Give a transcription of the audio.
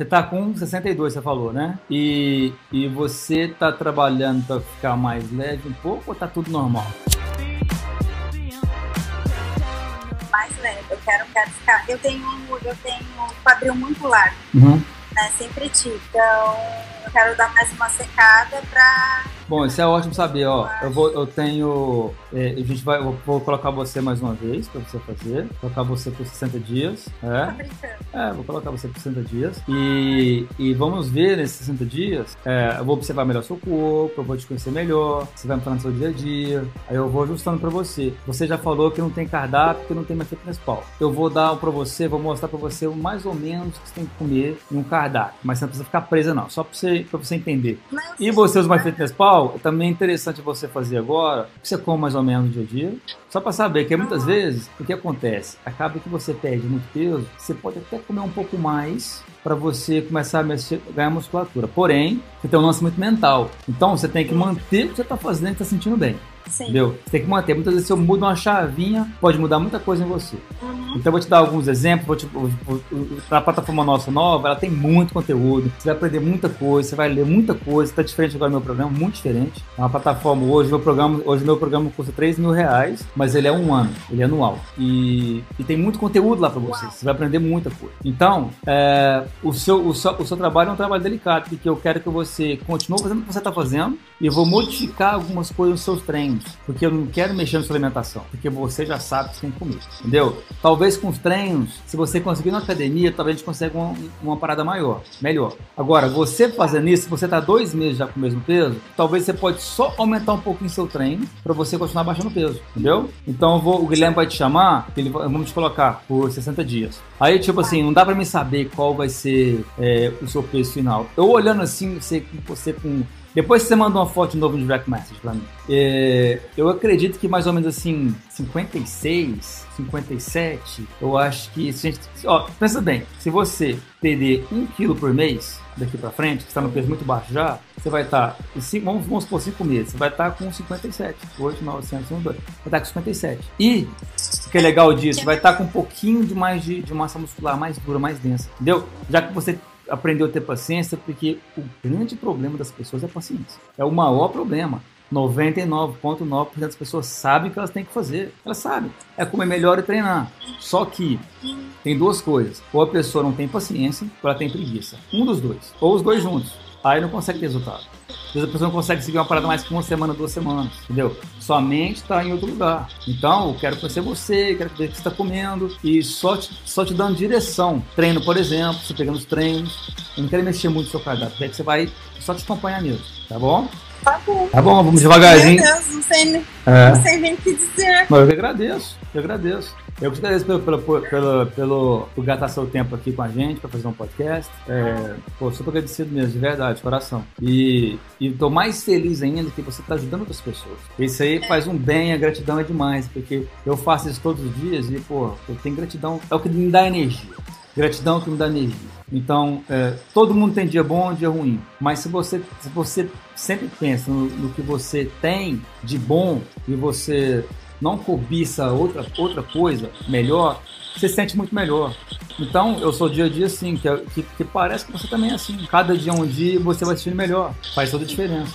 Você tá com 62, você falou, né? E, e você tá trabalhando para ficar mais leve um pouco ou tá tudo normal? Mais leve. Eu quero, quero ficar. Eu tenho, eu tenho um quadril muito largo. Uhum. Né? Sempre tive. Então, eu quero dar mais uma secada pra Bom, isso é ótimo saber, ó. Eu vou, eu tenho, é, a gente vai, eu vou colocar você mais uma vez para você fazer, colocar você por 60 dias, é. É, vou colocar você por 60 dias e, e vamos ver nesses 60 dias. É, eu vou observar melhor seu corpo, eu vou te conhecer melhor, você vai me falando do seu dia a dia, aí eu vou ajustando para você. Você já falou que não tem cardápio, que não tem mais fitness pau. Eu vou dar para você, vou mostrar para você mais ou menos o que você tem que comer em um cardápio, mas você não precisa ficar presa não, só para você, pra você entender. E você usa mais fitness pau também é interessante você fazer agora, você come mais ou menos no dia a dia, só para saber que muitas vezes o que acontece? Acaba que você perde muito peso, você pode até comer um pouco mais para você começar a mexer, ganhar musculatura. Porém, você tem um lance muito mental. Então você tem que manter o que você está fazendo e está sentindo bem. Sim. Entendeu? Você tem que manter. Muitas vezes, se eu mudo uma chavinha, pode mudar muita coisa em você. Uhum. Então, eu vou te dar alguns exemplos. Vou te, vou, vou, a plataforma nossa nova, ela tem muito conteúdo. Você vai aprender muita coisa, você vai ler muita coisa. Está diferente agora do meu programa, muito diferente. É uma plataforma hoje, meu programa, hoje meu programa custa 3 mil reais, mas ele é um ano, ele é anual. E, e tem muito conteúdo lá para você. Você vai aprender muita coisa. Então, é, o, seu, o, seu, o seu trabalho é um trabalho delicado, porque eu quero que você continue fazendo o que você está fazendo e eu vou modificar algumas coisas nos seus treinos porque eu não quero mexer na sua alimentação, porque você já sabe que tem que comer, entendeu? Talvez com os treinos, se você conseguir na academia, talvez a gente consiga uma, uma parada maior, melhor. Agora, você fazendo isso, você está dois meses já com o mesmo peso, talvez você pode só aumentar um pouquinho seu treino para você continuar baixando peso, entendeu? Então vou, o Guilherme vai te chamar, ele, vamos te colocar por 60 dias. Aí, tipo assim, não dá para me saber qual vai ser é, o seu peso final. Eu olhando assim, você, você com depois você manda uma foto de novo no direct message pra mim. É, eu acredito que mais ou menos assim, 56, 57, eu acho que se gente. Ó, pensa bem, se você perder um quilo por mês daqui pra frente, que está no peso muito baixo já, você vai estar, tá, vamos, vamos supor 5 meses, você vai estar tá com 57, 8, 900, 2, vai estar tá com 57. E, o que é legal disso, vai estar tá com um pouquinho de mais de, de massa muscular mais dura, mais densa, entendeu? Já que você aprendeu a ter paciência, porque o grande problema das pessoas é a paciência. É o maior problema. 99,9% das pessoas sabem o que elas têm que fazer. Elas sabem. É como é melhor e treinar. Só que tem duas coisas. Ou a pessoa não tem paciência, ou ela tem preguiça. Um dos dois. Ou os dois juntos. Aí não consegue ter resultado. Às vezes a pessoa não consegue seguir uma parada mais que uma semana, duas semanas, entendeu? Sua mente está em outro lugar. Então, eu quero conhecer você, quero ver o que você está comendo e só te, só te dando direção. Treino, por exemplo, você pegando os treinos. Eu não quero mexer muito no seu cardápio, é que você vai só te acompanhar mesmo, tá bom? Tá bom. Tá bom, vamos devagarzinho. Meu Deus, não sei, é. não sei nem o que dizer. Mas eu que agradeço, eu agradeço. Eu te agradeço pelo, pelo, pelo, pelo, por gastar seu tempo aqui com a gente para fazer um podcast. É, pô, super agradecido mesmo, de verdade, de coração. E, e tô mais feliz ainda que você está ajudando outras pessoas. Isso aí faz um bem, a gratidão é demais, porque eu faço isso todos os dias e, pô, eu tenho gratidão, é o que me dá energia. Gratidão é que me dá energia. Então, é, todo mundo tem dia bom e dia ruim. Mas se você, se você sempre pensa no, no, que você tem de bom e você não cobiça outra, outra coisa melhor, você se sente muito melhor. Então, eu sou dia a dia assim, que, que, que parece que você também é assim. Cada dia é um dia você vai se sentir melhor. Faz toda a diferença.